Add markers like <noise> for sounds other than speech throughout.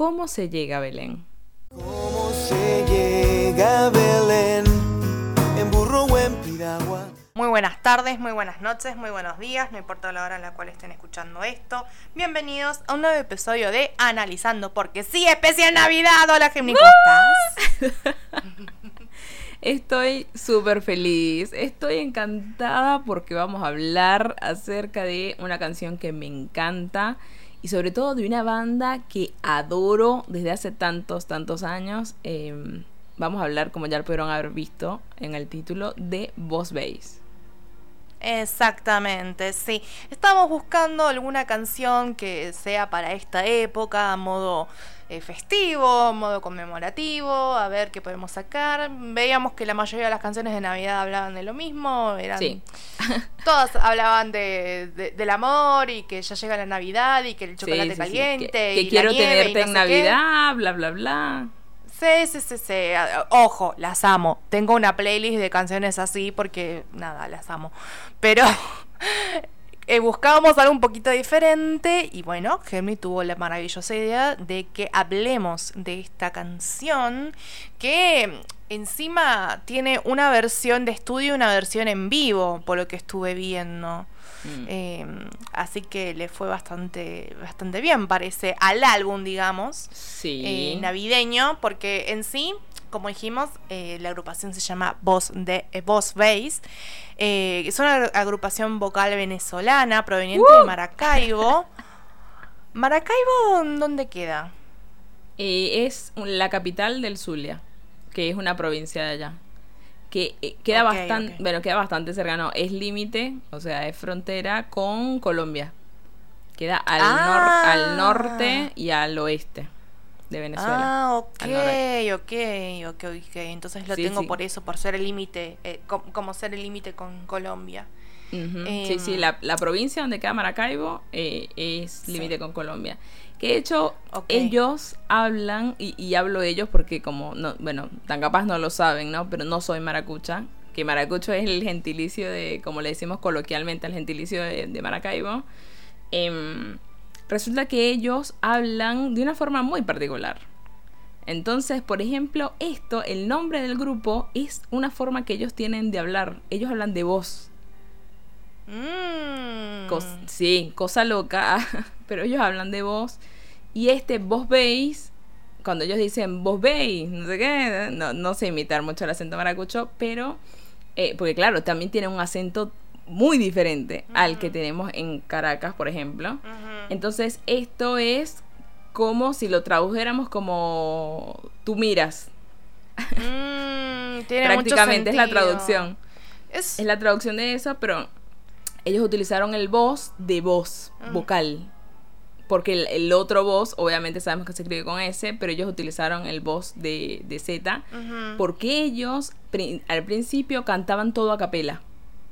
¿Cómo se llega a Belén? ¿Cómo se llega a Belén? En burro o en piragua. Muy buenas tardes, muy buenas noches, muy buenos días, no importa la hora en la cual estén escuchando esto. Bienvenidos a un nuevo episodio de Analizando, porque sí, especial Navidad. Hola, Gemini. <laughs> Estoy súper feliz, estoy encantada porque vamos a hablar acerca de una canción que me encanta y sobre todo de una banda que adoro desde hace tantos, tantos años. Em, vamos a hablar, como ya pudieron haber visto en el título, de Boss Bass. Exactamente, sí. Estamos buscando alguna canción que sea para esta época, a modo eh, festivo, modo conmemorativo, a ver qué podemos sacar. Veíamos que la mayoría de las canciones de Navidad hablaban de lo mismo, eran Sí. <laughs> todas hablaban de, de- del amor y que ya llega la Navidad y que el chocolate Sí, sí, sí. caliente Que, que y la quiero nieve y tenerte no en qué. Navidad, bla, bla, bla. Sí, sí, sí, sí. Ojo, las amo. Tengo una playlist de canciones así porque, nada, las amo. Pero eh, buscábamos algo un poquito diferente y bueno, Gemini tuvo la maravillosa idea de que hablemos de esta canción que encima tiene una versión de estudio y una versión en vivo, por lo que estuve viendo. Mm. Eh, así que le fue bastante, bastante bien, parece, al álbum, digamos Sí. eh, navideño, porque en sí, como dijimos, eh, la agrupación se llama Boss, de, eh, Boss Bass. Eh, es una agrupación vocal venezolana proveniente de Maracaibo. <laughs> ¿Maracaibo dónde queda? Eh, es la capital del Zulia, que es una provincia de allá. Que eh, queda bastante, bueno, queda bastante cercano. Es límite, o sea, es frontera con Colombia. Queda al, nor- Ah. al norte y al oeste de Venezuela. Ah, ok, ok, ok, ok. Entonces lo Sí, tengo sí. por eso, por ser el límite, eh, com- como ser el límite con Colombia. Ujú. sí, sí, Em, la, la provincia donde queda Maracaibo eh, es Sí. límite con Colombia. Que de hecho Ok. ellos hablan, y, y hablo ellos porque como, no, bueno, tan capaz no lo saben, ¿no? Pero no soy maracucha, que maracucho es el gentilicio de, como le decimos coloquialmente, el gentilicio de, de Maracaibo. Em, resulta que ellos hablan de una forma muy particular. Entonces, por ejemplo, esto, el nombre del grupo es una forma que ellos tienen de hablar. Ellos hablan de voz. Mm. Cos- sí, cosa loca, <laughs> pero ellos hablan de voz. Y este vos veis, cuando ellos dicen vos veis, no sé qué, no, no sé imitar mucho el acento maracucho, pero, eh, porque claro, también tiene un acento muy diferente al que tenemos en Caracas, por ejemplo. Ujú. Entonces, esto es como si lo tradujéramos como tú miras. Mm, tiene mucho Prácticamente es la traducción. Es, Es la traducción de eso, pero ellos utilizaron el voz de voz, Mm. vocal. Porque el, el otro voz, obviamente sabemos que se escribe con S, pero ellos utilizaron el voz de, de Z. Porque ellos pri- al principio cantaban todo a capela.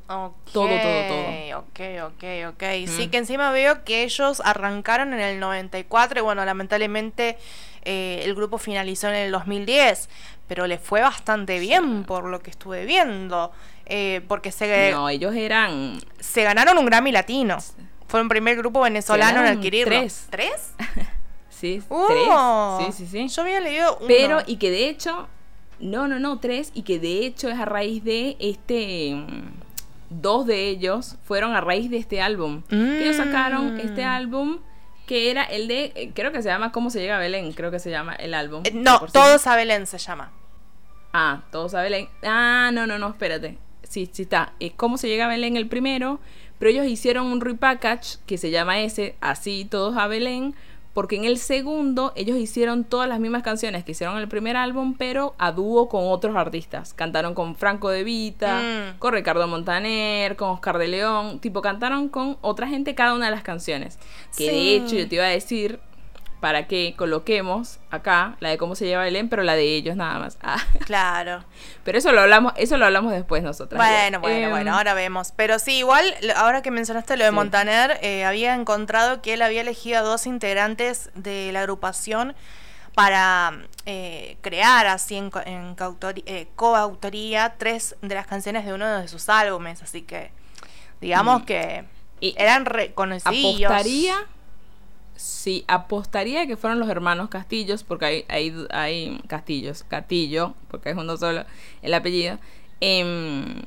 Todo, todo, todo. Ok, ok, ok. Sí, Mm. que encima veo que ellos arrancaron en el 94 y bueno, lamentablemente eh, el grupo finalizó en el 2010, pero les fue bastante bien por lo que estuve viendo, eh, porque se, No, ellos eran. se ganaron un Grammy Latino. Fue el primer grupo venezolano en adquirirlo. tres. ¿Tres? <laughs> Sí, ¡Oh! tres. Sí, sí, sí. Yo había leído uno. Pero, y que de hecho, no, no, no, tres, y que de hecho es a raíz de este, dos de ellos fueron a raíz de este álbum. Que ellos sacaron este Mm. álbum que era el de, eh, creo que se llama ¿Cómo se llega a Belén? Creo que se llama el álbum. Eh, no, sí. Todos a Belén se llama. Ah, Todos a Belén. Ah, no, no, no, espérate. Sí, sí está. Es ¿Cómo se llega a Belén el primero? Pero ellos hicieron un repackage que se llama ese, así, Todos a Belén. Porque en el segundo ellos hicieron todas las mismas canciones que hicieron en el primer álbum, pero a dúo con otros artistas. Cantaron con Franco De Vita, Mm. con Ricardo Montaner, con Oscar de León. Tipo, cantaron con otra gente cada una de las canciones. Que Sí. de hecho yo te iba a decir para que coloquemos acá la de cómo se lleva Belén, pero la de ellos nada más. <laughs> Ah. Claro. Pero eso lo hablamos, eso lo hablamos después nosotras. Bueno, bueno, Em, bueno, ahora vemos. Pero sí, igual, ahora que mencionaste lo de Sí. Montaner, eh, había encontrado que él había elegido a dos integrantes de la agrupación para eh, crear así en, en eh, coautoría tres de las canciones de uno de sus álbumes. Así que, digamos Mm. que Y eran reconocidos. apostaría sí, apostaría que fueron los hermanos Castillos, porque hay, hay, hay Castillos, Castillo, porque es uno solo el apellido. Em,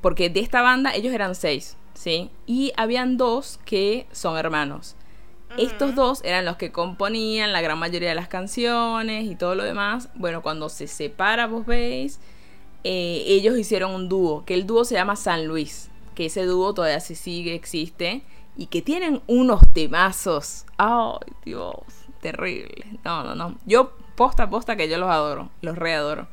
porque de esta banda ellos eran seis, ¿sí? Y habían dos que son hermanos. Estos dos eran los que componían la gran mayoría de las canciones y todo lo demás. Bueno, cuando se separa, vos veis, eh, ellos hicieron un dúo, que el dúo se llama San Luis, que ese dúo todavía se sigue, existe, y que tienen unos temazos. Ay, Dios, terrible. No, no, no. Yo, posta, posta, que yo los adoro, los readoro.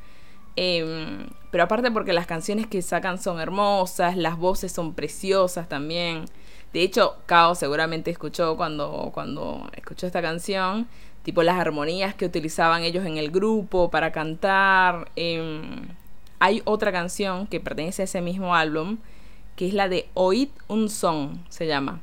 Em, pero aparte porque las canciones que sacan son hermosas, las voces son preciosas también. De hecho, Kao seguramente escuchó cuando, cuando escuchó esta canción, tipo las armonías que utilizaban ellos en el grupo para cantar. Em, hay otra canción que pertenece a ese mismo álbum, que es la de Oíd un Song, se llama.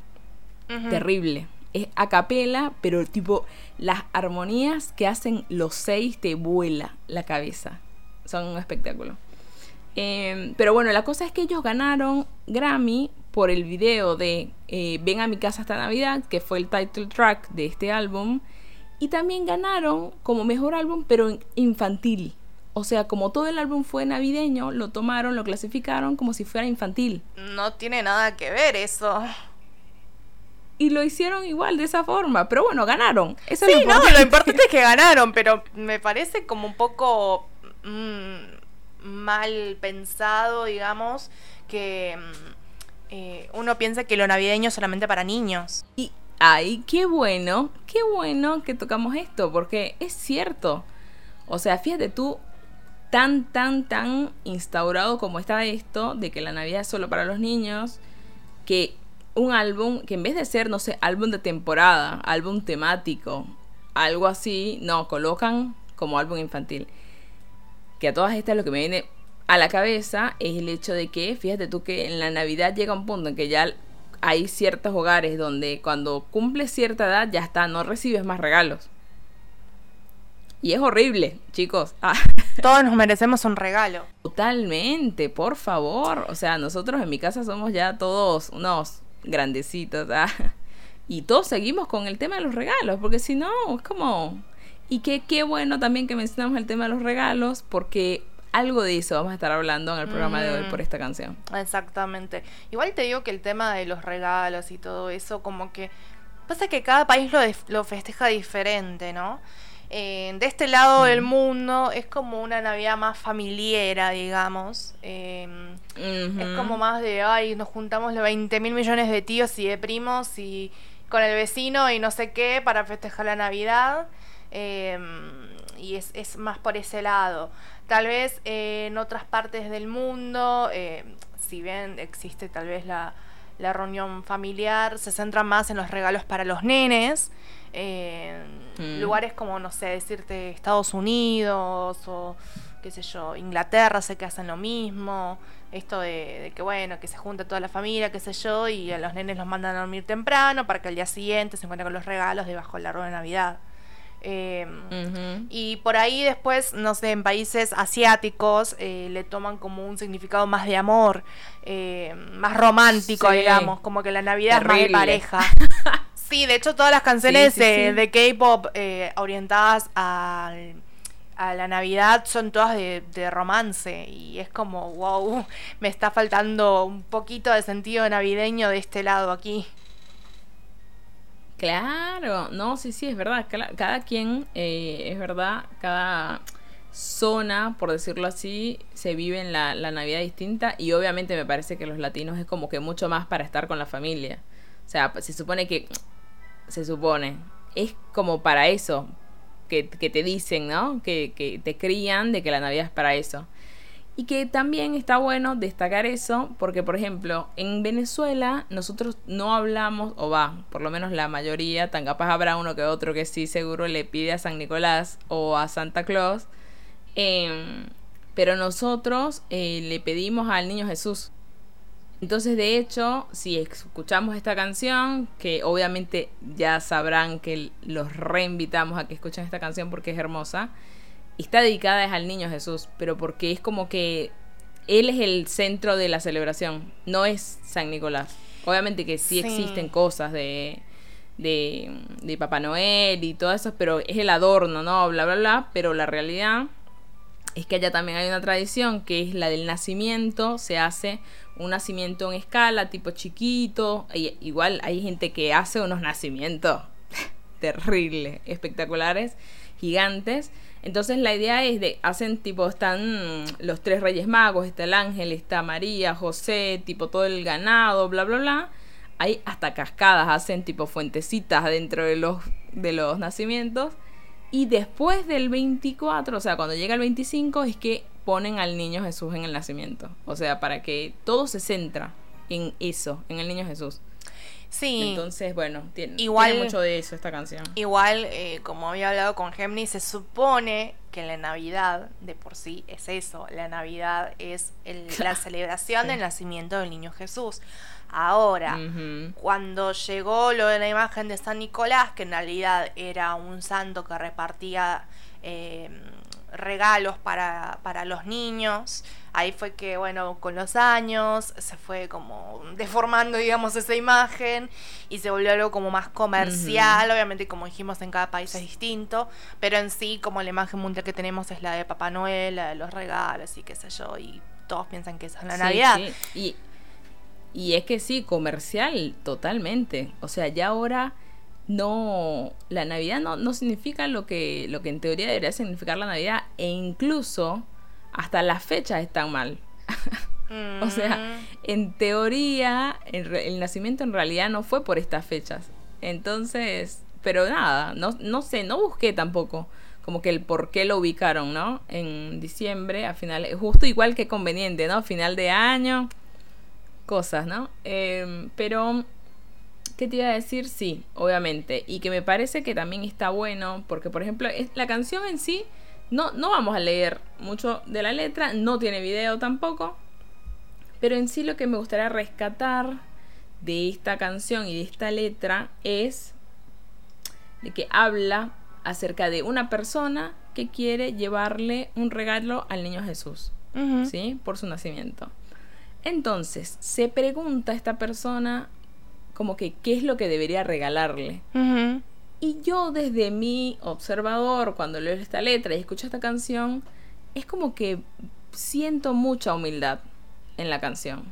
Terrible. Es a capela, pero tipo las armonías que hacen los seis te vuela la cabeza. Son un espectáculo. Em, pero bueno, la cosa es que ellos ganaron Grammy por el video de eh, Ven a mi casa esta Navidad, que fue el title track de este álbum. Y también ganaron como mejor álbum, pero infantil. O sea, como todo el álbum fue navideño, lo tomaron, lo clasificaron como si fuera infantil. No tiene nada que ver eso. Y lo hicieron igual, de esa forma. Pero bueno, ganaron. Eso sí, es lo no, lo importante es que ganaron, pero me parece como un poco mm, mal pensado, digamos, que... Mm, eh, uno piensa que lo navideño es solamente para niños. Y, ay, qué bueno, qué bueno que tocamos esto, porque es cierto. O sea, fíjate tú, tan, tan, tan instaurado como está esto, de que la Navidad es solo para los niños, que un álbum, que en vez de ser, no sé, álbum de temporada, álbum temático, algo así, no, colocan como álbum infantil. Que a todas estas lo que me viene a la cabeza es el hecho de que, fíjate tú que en la Navidad llega un punto en que ya hay ciertos hogares donde cuando cumples cierta edad ya está, no recibes más regalos. Y es horrible, chicos. <laughs> Ah. Todos nos merecemos un regalo. Totalmente, por favor. O sea, nosotros en mi casa somos ya todos unos grandecitos. ¿ah? <laughs> Y todos seguimos con el tema de los regalos, porque si no, es como... Y que qué bueno también que mencionamos el tema de los regalos, porque algo de eso vamos a estar hablando en el programa de hoy por mm. esta canción. Exactamente. Igual te digo que el tema de los regalos y todo eso, como que pasa que cada país lo, lo festeja diferente, ¿no? Eh, de este lado del mm. mundo es como una Navidad más familiera, digamos. Em, es como más de, ay, nos juntamos los 20 mil millones de tíos y de primos y con el vecino y no sé qué para festejar la Navidad. Em, y es, es, más por ese lado. Tal vez eh, en otras partes del mundo, eh, si bien existe tal vez la, la, reunión familiar, se centra más en los regalos para los nenes. Mm. Lugares como, no sé, decirte Estados Unidos o qué sé yo, Inglaterra sé que hacen lo mismo. Esto de, de, que bueno, que se junta toda la familia, qué sé yo, y a los nenes los mandan a dormir temprano para que al día siguiente se encuentren con los regalos debajo del árbol de Navidad. Em, y por ahí después, no sé, en países asiáticos eh, le toman como un significado más de amor, eh, más romántico, digamos, como que la Navidad es más de pareja. <laughs> sí, de hecho todas las canciones de, K-Pop eh, orientadas a la Navidad son todas de, de, romance y es como, wow, <laughs> me está faltando un poquito de sentido navideño de este lado aquí. Claro, no, sí, sí, es verdad. Cada, quien, eh, es verdad, cada zona, por decirlo así, se vive en la, la, Navidad distinta y obviamente me parece que los latinos es como que mucho más para estar con la familia. O sea, se supone que, se supone, es como para eso, que, que te dicen, ¿no? Que, que te crían de que la Navidad es para eso. Y que también está bueno destacar eso, porque por ejemplo, en Venezuela nosotros no hablamos, o va, por lo menos la mayoría, tan capaz habrá uno que otro que sí seguro le pide a San Nicolás o a Santa Claus, em, pero nosotros eh, le pedimos al Niño Jesús. Entonces, de hecho, si escuchamos esta canción, que obviamente ya sabrán que los reinvitamos a que escuchen esta canción porque es hermosa, está dedicada es al niño Jesús, pero porque es como que él es el centro de la celebración, no es San Nicolás. Obviamente que sí, existen cosas de, de, de Papá Noel y todo eso, pero es el adorno, ¿no? Bla, bla, bla, pero la realidad es que allá también hay una tradición que es la del nacimiento, se hace un nacimiento en escala, tipo chiquito, y igual hay gente que hace unos nacimientos <laughs> terribles, espectaculares, gigantes. Entonces la idea es de, hacen tipo, están los tres reyes magos, está el ángel, está María, José, tipo todo el ganado, bla, bla, bla. Hay hasta cascadas, hacen tipo fuentecitas dentro de los, de los nacimientos. Y después del 24, o sea, cuando llega el 25, es que ponen al niño Jesús en el nacimiento. O sea, para que todo se centra en eso, en el niño Jesús. Sí. Entonces, bueno, tiene, Igual- tiene mucho de eso esta canción. Igual, eh, como había hablado con Gemini, se supone que la Navidad de por sí es eso. La Navidad es el- la celebración Sí. del nacimiento del niño Jesús. Ahora, cuando llegó lo de la imagen de San Nicolás, que en realidad era un santo que repartía eh, regalos para, para los niños, ahí fue que, bueno, con los años se fue como deformando, digamos, esa imagen y se volvió algo como más comercial, obviamente como dijimos en cada país es distinto, pero en sí como la imagen mundial que tenemos es la de Papá Noel, la de los regalos y qué sé yo, y todos piensan que esa es la Sí, Navidad. sí. Y, y es que sí, comercial, totalmente. O sea, ya ahora no. La Navidad no, no significa lo que, lo que en teoría debería significar la Navidad. E incluso hasta las fechas están mal. <laughs> O sea, Mm. en teoría, el, nacimiento en realidad no fue por estas fechas. Entonces, pero nada, no, no sé, no busqué tampoco como que el por qué lo ubicaron, ¿no? En diciembre, a final, justo igual que conveniente, ¿no? Final de año, cosas, ¿no? Em, pero, ¿qué te iba a decir? Sí, obviamente. Y que me parece que también está bueno, porque por ejemplo, la canción en sí, no, no vamos a leer mucho de la letra, no tiene video tampoco. Pero en sí lo que me gustaría rescatar de esta canción y de esta letra es de que habla acerca de una persona que quiere llevarle un regalo al niño Jesús. ¿sí? Por su nacimiento. Entonces, se pregunta esta persona como que qué es lo que debería regalarle. Y yo desde mi observador, cuando leo esta letra y escucho esta canción, es como que siento mucha humildad en la canción.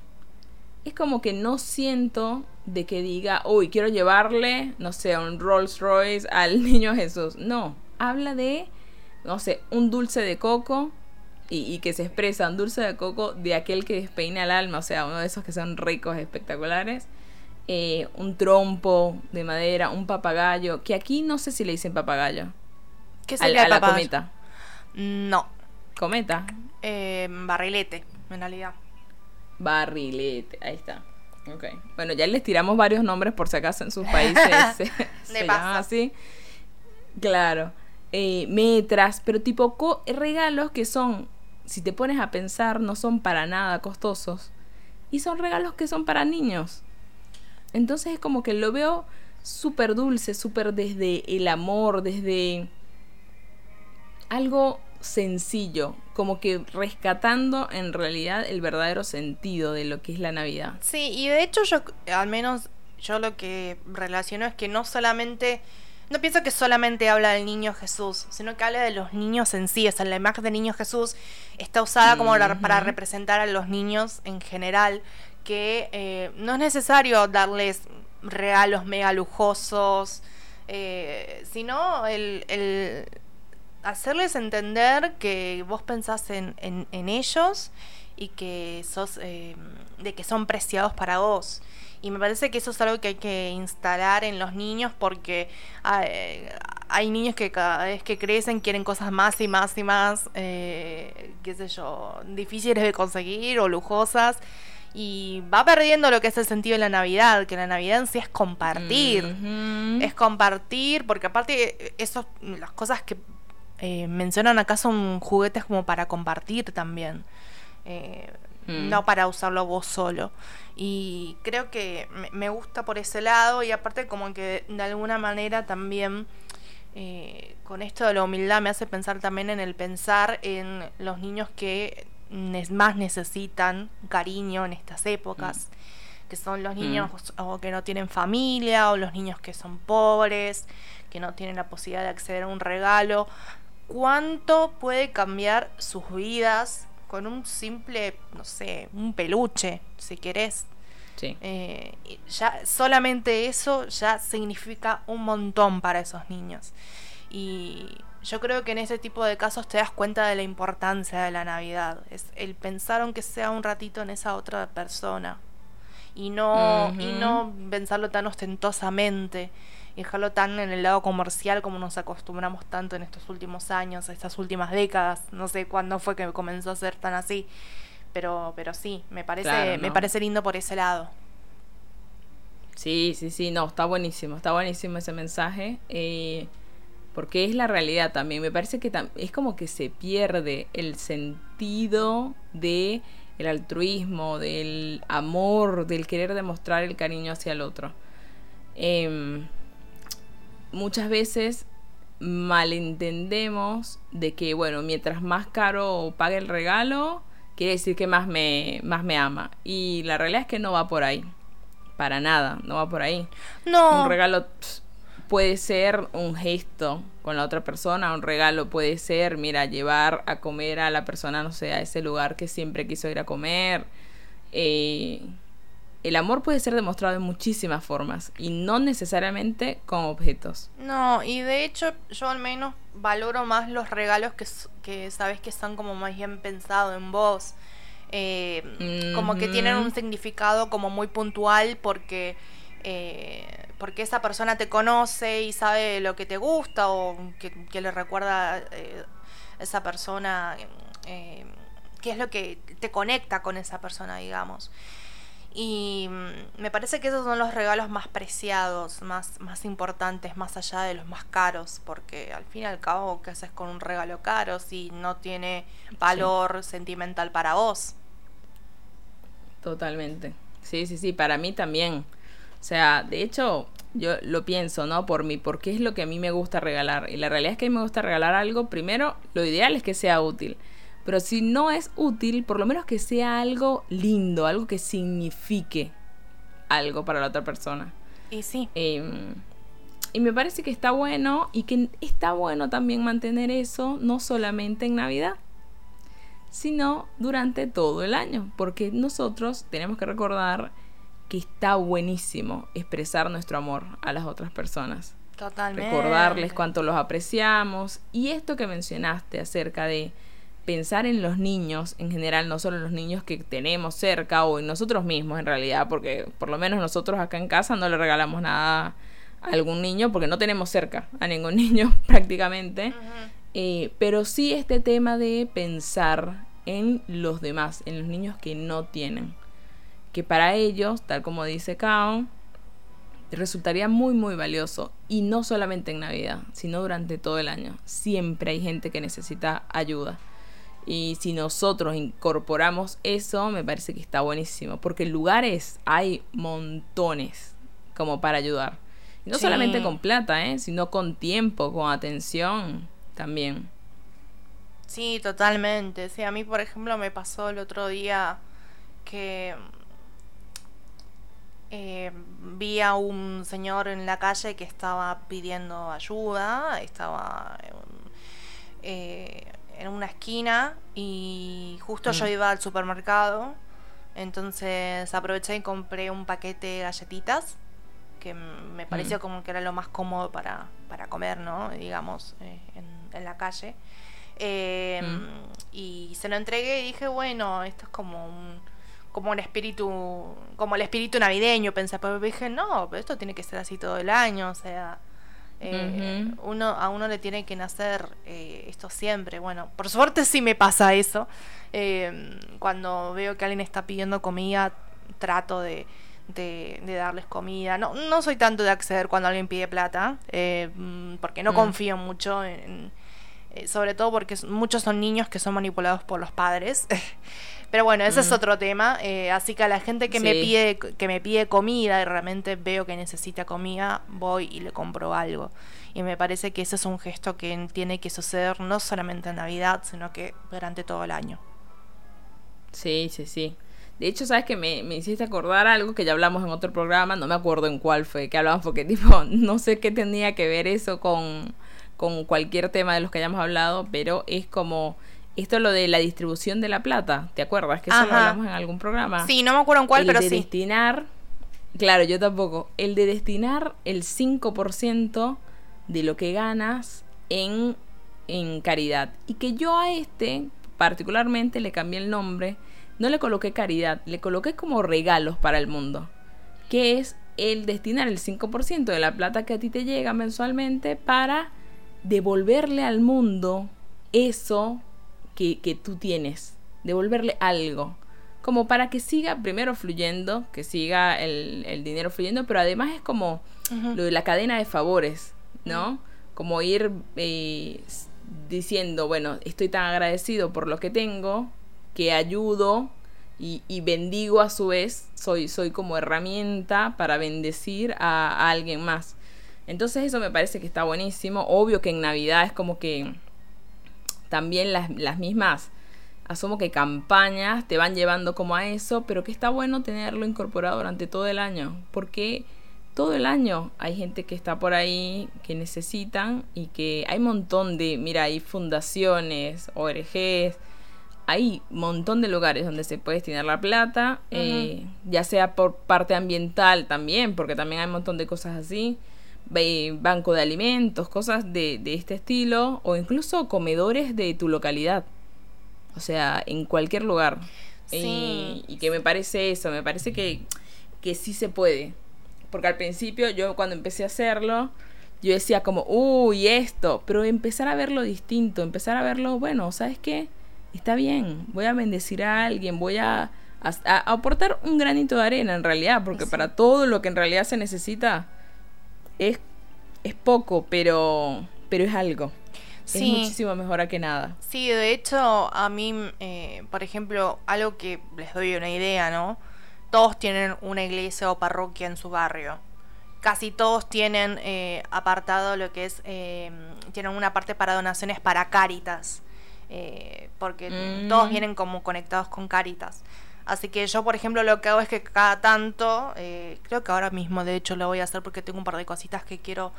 Es como que no siento de que diga, uy, quiero llevarle, no sé, un Rolls Royce al <laughs> niño Jesús. No, habla de, no sé, un dulce de coco y, y que se expresa un dulce de coco de aquel que despeina el alma, o sea, uno de esos que son ricos, espectaculares. Eh, un trompo de madera, un papagayo, que aquí no sé si le dicen papagayo. ¿Qué A, sería a el la cometa. No, Cometa. eh, barrilete, en realidad. Barrilete, ahí está. Ok. Bueno, ya les tiramos varios nombres por si acaso en sus países <laughs> se, se llaman así. Claro. Eh, metras, pero tipo co- regalos que son, si te pones a pensar, no son para nada costosos. Y son regalos que son para niños. Entonces es como que lo veo súper dulce, súper desde el amor, desde algo sencillo, como que rescatando en realidad el verdadero sentido de lo que es la Navidad. Sí, y de hecho yo, al menos yo lo que relaciono es que no solamente, no pienso que solamente habla del niño Jesús, sino que habla de los niños en sí, o sea, la imagen del niño Jesús está usada como ra- para representar a los niños en general, que eh, no es necesario darles regalos mega lujosos, eh, sino el, el hacerles entender que vos pensás en, en- ellos y que sos eh, de que son preciados para vos. Y me parece que eso es algo que hay que instalar en los niños porque hay, hay niños que cada vez que crecen quieren cosas más y más y más, eh, qué sé yo, difíciles de conseguir o lujosas. Y va perdiendo lo que es el sentido de la Navidad, que la Navidad en sí es compartir es compartir, porque aparte esos, las cosas que eh, mencionan acá son juguetes como para compartir también, eh, Mm. no para usarlo vos solo. Y creo que me, gusta por ese lado y aparte como que de alguna manera también eh, con esto de la humildad me hace pensar también en el pensar en los niños que más necesitan cariño en estas épocas. que son los niños o que no tienen familia o los niños que son pobres, que no tienen la posibilidad de acceder a un regalo. ¿Cuánto puede cambiar sus vidas con un simple, no sé, un peluche, si querés? Sí. Eh, ya solamente eso ya significa un montón para esos niños. Y yo creo que en ese tipo de casos te das cuenta de la importancia de la Navidad. Es el pensar aunque sea un ratito en esa otra persona. Y no, y no pensarlo tan ostentosamente y dejarlo tan en el lado comercial como nos acostumbramos tanto en estos últimos años, estas últimas décadas. No sé cuándo fue que comenzó a ser tan así. Pero, pero sí, me parece, me parece lindo por ese lado. Sí, sí, sí, no, está buenísimo, está buenísimo ese mensaje. Eh, porque es la realidad también. Me parece que es como que se pierde el sentido de el altruismo, del amor, del querer demostrar el cariño hacia el otro. Em, muchas veces malentendemos de que, bueno, mientras más caro pague el regalo, quiere decir que más me, más me ama. Y la realidad es que no va por ahí. Para nada, no va por ahí. No. Un regalo puede ser un gesto con la otra persona, un regalo puede ser, mira, llevar a comer a la persona, no sé, a ese lugar que siempre quiso ir a comer. Eh, el amor puede ser demostrado de muchísimas formas y no necesariamente con objetos. No, y de hecho yo al menos valoro más los regalos que, que sabes que están como más bien pensados en vos. Eh, como que tienen un significado como muy puntual porque eh, porque esa persona te conoce y sabe lo que te gusta o que, le recuerda eh, esa persona, eh, qué es lo que te conecta con esa persona, digamos. Y mm, me parece que esos son los regalos más preciados, más, más importantes, más allá de los más caros, porque al fin y al cabo, ¿qué haces con un regalo caro si no tiene valor sentimental para vos? Totalmente. Sí, sí, sí, para mí también. O sea, de hecho, yo lo pienso, ¿no? Por mí, porque es lo que a mí me gusta regalar. Y la realidad es que a mí me gusta regalar algo, primero, lo ideal es que sea útil. Pero si no es útil, por lo menos que sea algo lindo, algo que signifique algo para la otra persona. Y sí. Em, y me parece que está bueno y que está bueno también mantener eso, no solamente en Navidad, sino durante todo el año. Porque nosotros tenemos que recordar que está buenísimo expresar nuestro amor a las otras personas. Totalmente. Recordarles cuánto los apreciamos. Y esto que mencionaste acerca de pensar en los niños en general, no solo en los niños que tenemos cerca o en nosotros mismos en realidad, porque por lo menos nosotros acá en casa no le regalamos nada a algún niño porque no tenemos cerca a ningún <laughs> niño prácticamente. Eh, pero sí este tema de pensar en los demás, en los niños que no tienen que para ellos, tal como dice Kao, resultaría muy muy valioso y no solamente en Navidad, sino durante todo el año. Siempre hay gente que necesita ayuda. Y si nosotros incorporamos eso, me parece que está buenísimo, porque lugares hay montones como para ayudar. Y no solamente con plata, ¿eh? sino con tiempo, con atención también. Sí, totalmente. Sí, a mí, por ejemplo, me pasó el otro día que eh, vi a un señor en la calle que estaba pidiendo ayuda, estaba en, eh, una esquina y justo yo mm. iba al supermercado, entonces aproveché y compré un paquete de galletitas que me pareció mm. como que era lo más cómodo para, para comer, ¿no? Digamos, eh, en, la calle. Mm. Y se lo entregué y dije, bueno, esto es como un como un espíritu, como el espíritu navideño, pensé, pero dije, no, pero esto tiene que ser así todo el año, o sea, eh, uno, a uno le tiene que nacer eh, esto siempre. Bueno, por suerte sí me pasa eso. Eh, cuando veo que alguien está pidiendo comida, trato de, de, darles comida. No, no soy tanto de acceder cuando alguien pide plata, mm, porque no mm. confío mucho en sobre todo porque muchos son niños que son manipulados por los padres. <laughs> Pero bueno, ese es otro tema. Eh, así que a la gente que me pide que me pide comida y realmente veo que necesita comida, voy y le compro algo. Y me parece que ese es un gesto que tiene que suceder no solamente en Navidad, sino que durante todo el año. Sí, sí, sí. De hecho, sabes que me, me hiciste acordar algo que ya hablamos en otro programa, no me acuerdo en cuál fue, que hablamos porque <laughs> tipo, no sé qué tenía que ver eso con, con cualquier tema de los que hayamos hablado, pero es como esto lo de la distribución de la plata, ¿te acuerdas? Que eso lo hablamos en algún programa. Sí, no me acuerdo en cuál, el pero de sí. destinar, claro, yo tampoco, el de destinar el 5% de lo que ganas en, en caridad. Y que yo a este particularmente le cambié el nombre, no le coloqué caridad, le coloqué como regalos para el mundo, que es el destinar el 5% de la plata que a ti te llega mensualmente para devolverle al mundo eso que, que tú tienes, devolverle algo como para que siga primero fluyendo, que siga el, el dinero fluyendo, pero además es como lo de la cadena de favores, ¿no? Como ir eh, diciendo, bueno, estoy tan agradecido por lo que tengo, que ayudo y, y bendigo a su vez, soy, soy como herramienta para bendecir a, a alguien más. Entonces eso me parece que está buenísimo. Obvio que en Navidad es como que también las, las mismas, asumo que campañas te van llevando como a eso, pero que está bueno tenerlo incorporado durante todo el año, porque todo el año hay gente que está por ahí que necesitan y que hay un montón de, mira, hay fundaciones, ORGs, hay un montón de lugares donde se puede destinar la plata, eh, ya sea por parte ambiental también, porque también hay un montón de cosas así, banco de alimentos, cosas de, de este estilo, o incluso comedores de tu localidad, o sea, en cualquier lugar. Sí. Y, y que me parece eso, me parece que, que sí se puede. Porque al principio yo cuando empecé a hacerlo, yo decía como, uy, esto, pero empezar a verlo distinto, empezar a verlo, bueno, ¿sabes qué? Está bien, voy a bendecir a alguien, voy a, a- a aportar un granito de arena en realidad, porque Sí. para todo lo que en realidad se necesita es, es poco, pero, pero es algo. Es muchísimo mejor a que nada. Sí, de hecho, a mí, eh, por ejemplo, algo que les doy una idea, ¿no? Todos tienen una iglesia o parroquia en su barrio. Casi todos tienen eh, apartado lo que es, eh, tienen una parte para donaciones para Cáritas, eh, porque Mm. todos vienen como conectados con Cáritas. Así que yo, por ejemplo, lo que hago es que cada tanto, eh, creo que ahora mismo de hecho lo voy a hacer porque tengo un par de cositas que quiero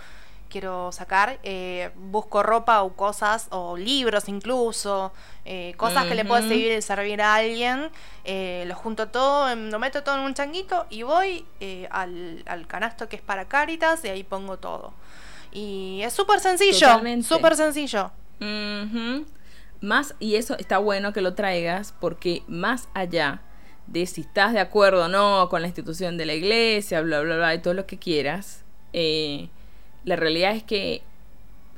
quiero sacar, eh, busco ropa o cosas, o libros incluso, eh, cosas que le puedo servir, servir a alguien, eh, lo junto todo, em, lo meto todo en un changuito y voy al, al canasto que es para Cáritas y ahí pongo todo. Y es súper sencillo, súper sencillo. Más, y eso está bueno que lo traigas, porque más allá de si estás de acuerdo o no con la institución de la iglesia, bla, bla, bla, y todo lo que quieras, eh, la realidad es que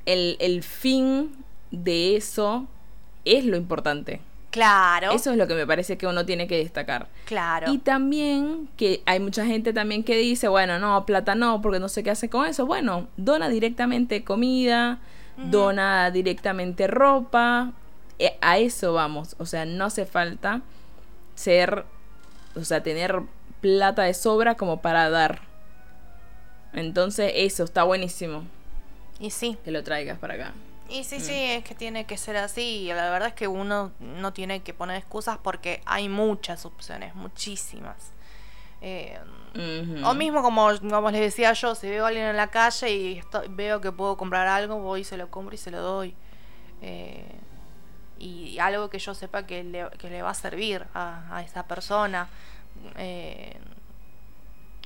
el, el fin de eso es lo importante. Claro, Eso es lo que me parece que uno tiene que destacar. claro. Y también que hay mucha gente también que dice, bueno, no, plata no, porque no sé qué hace con eso. Bueno, dona directamente comida, dona directamente ropa. Eh, a eso vamos. O sea, no hace falta ser, o sea, tener plata de sobra como para dar. Entonces, eso está buenísimo Y sí, que lo traigas para acá. Y sí, sí, es que tiene que ser así. Y la verdad es que uno no tiene que poner excusas porque hay muchas opciones, muchísimas. Eh. O mismo como, como les decía yo, si veo a alguien en la calle y esto- veo que puedo comprar algo, voy y se lo compro y se lo doy. Eh, y algo que yo sepa que le, que le va a servir a, a esa persona. Eh,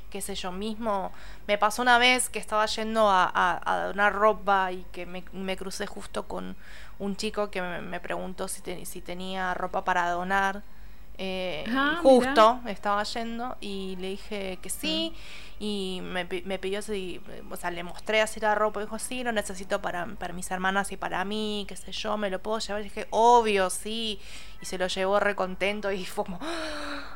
qué sé yo mismo. Me pasó una vez que estaba yendo a, a- a donar ropa y que me, me crucé justo con un chico que me, me preguntó si, te- si tenía ropa para donar. Eh, Ah, justo estaba yendo y le dije que sí. Y me, me pidió si, o sea, le mostré así la ropa. Dijo, sí, lo necesito para, para mis hermanas y para mí, qué sé yo, me lo puedo llevar. Y dije, obvio, sí. Y se lo llevó re contento y fue como.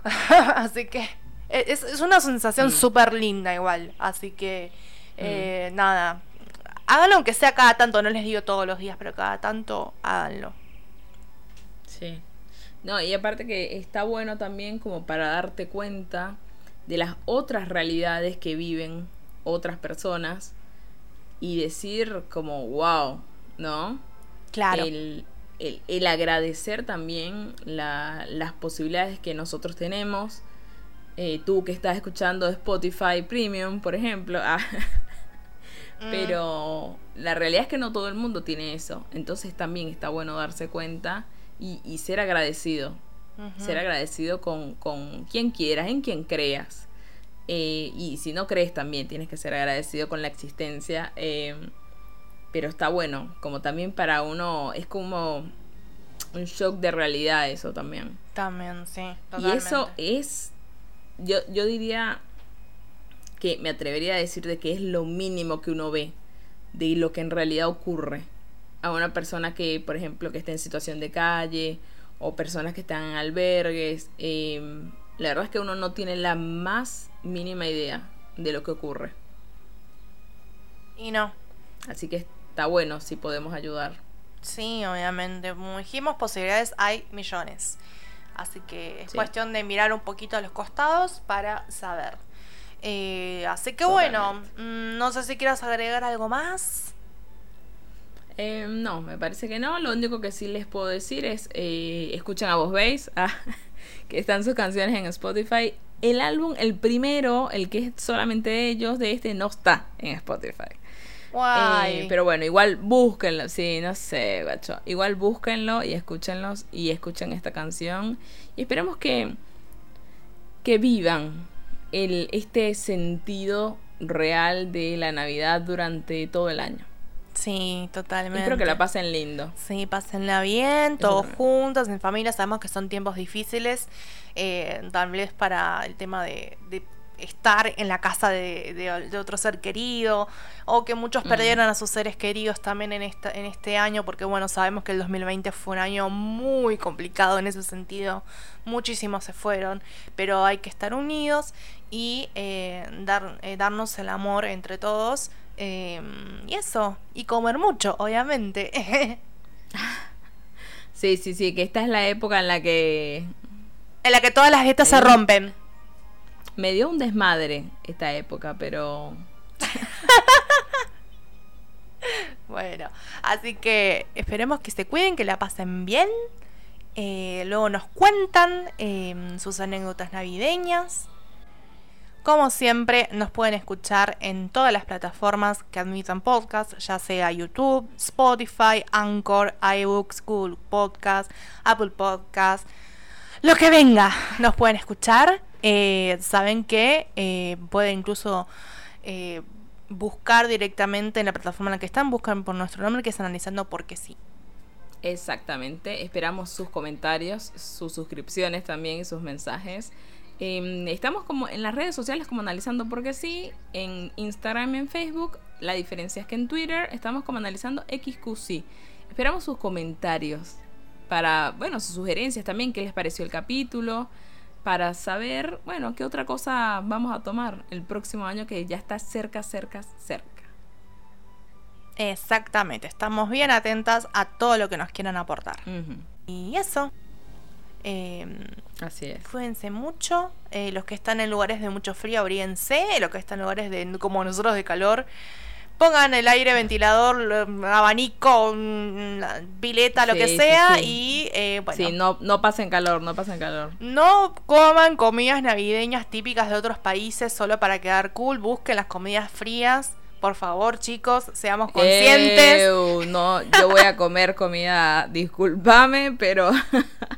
<laughs> así que e, es, es una sensación Mm. súper linda igual. Así que, eh, nada. Háganlo aunque sea cada tanto, no les digo todos los días, pero cada tanto háganlo. Sí. No, y aparte que está bueno también como para darte cuenta de las otras realidades que viven otras personas y decir como, wow, ¿no? Claro. El, el, el agradecer también la- las posibilidades que nosotros tenemos. Eh, tú que estás escuchando Spotify Premium, por ejemplo. ah, Pero la realidad es que no todo el mundo tiene eso. Entonces también está bueno darse cuenta y, y ser agradecido. Ser agradecido con, con quien quieras, en quien creas. Eh, y si no crees también tienes que ser agradecido con la existencia. eh, pero está bueno, como también para uno es como un shock de realidad eso también. También, sí. Y eso es, yo, yo diría que me atrevería a decir de que es lo mínimo que uno ve de lo que en realidad ocurre a una persona que, por ejemplo, que está en situación de calle o personas que están en albergues. eh, la verdad es que uno no tiene la más mínima idea de lo que ocurre. Y no. Así que está bueno si podemos ayudar. Sí, obviamente. Como dijimos, posibilidades hay millones. Así que es Sí. cuestión de mirar un poquito a los costados para saber. Eh, así que bueno, mm, no sé si quieras agregar algo más. Eh, no, me parece que no. Lo único que sí les puedo decir es, eh, escuchen a Vos Veis, <laughs> ah, que están sus canciones en Spotify. El álbum, el primero, el que es solamente de ellos, de este, no está en Spotify. Eh, pero bueno, igual búsquenlo, sí, no sé, gacho. Igual búsquenlo y escúchenlos y escuchen esta canción. Y esperemos que, que vivan el, este sentido real de la Navidad durante todo el año. Sí, Y totalmente. espero que la pasen lindo. Sí, pásenla bien, todos juntos, en familia. Sabemos que son tiempos difíciles, eh, tal vez para el tema de, de estar en la casa de, de- de otro ser querido, o que muchos Mm. perdieron a sus seres queridos también en, esta, en este año, porque bueno, sabemos que el 2020 fue un año muy complicado en ese sentido. Muchísimos se fueron, pero hay que estar unidos y eh, dar, eh, darnos el amor entre todos. Eh, y eso, y comer mucho, obviamente. <laughs> Sí, sí, sí, que esta es la época en la que En la que todas las dietas se rompen. me dio un desmadre esta época, pero <laughs> Bueno, así que esperemos que se cuiden, que la pasen bien. Eh, luego nos cuentan eh, sus anécdotas navideñas. Como siempre, nos pueden escuchar en todas las plataformas que admitan podcast, ya sea YouTube, Spotify, Anchor, iBooks, Google Podcast, Apple Podcast, lo que venga, nos pueden escuchar. Eh, saben que eh, pueden incluso eh, buscar directamente en la plataforma en la que están, buscan por nuestro nombre que es analizando porque sí. exactamente. Esperamos sus comentarios, sus suscripciones también y sus mensajes. Eh, estamos como en las redes sociales como analizando porque sí, en Instagram y en Facebook. La diferencia es que en Twitter estamos como analizando XQC. Esperamos sus comentarios para, bueno, sus sugerencias también, qué les pareció el capítulo, para saber, bueno, qué otra cosa vamos a tomar el próximo año que ya está cerca, cerca, cerca. Exactamente, estamos bien atentas a todo lo que nos quieran aportar. Y eso. Eh, Así es. cuídense mucho. eh, los que están en lugares de mucho frío, abríense. Los que están en lugares de, como nosotros de calor, pongan el aire, ventilador, abanico, pileta, lo que sí, sea. sí. Y eh, bueno. Sí, no, no pasen calor, no pasen calor. No coman comidas navideñas típicas de otros países solo para quedar cool. Busquen las comidas frías. Por favor, chicos, seamos conscientes. Ew, no, yo voy a comer comida, discúlpame, pero <laughs>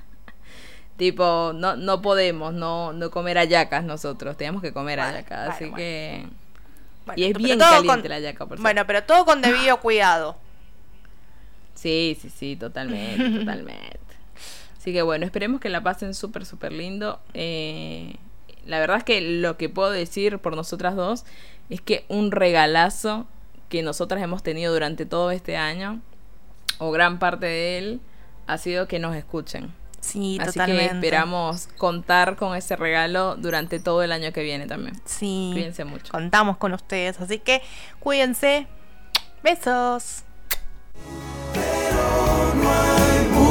tipo, no, no podemos no, no comer hallacas nosotros, tenemos que comer Bueno, así bueno. que... Y es bien caliente con- la hallaca, por Bueno, pero todo con debido cuidado. Sí, sí, sí, totalmente, <laughs> totalmente. Así que bueno, esperemos que la pasen súper, súper lindo. Eh, la verdad es que lo que puedo decir por nosotras dos es que un regalazo que nosotras hemos tenido durante todo este año, o gran parte de él, ha sido que nos escuchen. Sí, Así que esperamos contar con ese regalo durante todo el año que viene también. Sí. Cuídense mucho. Contamos con ustedes, así que cuídense. Besos. Pero no hay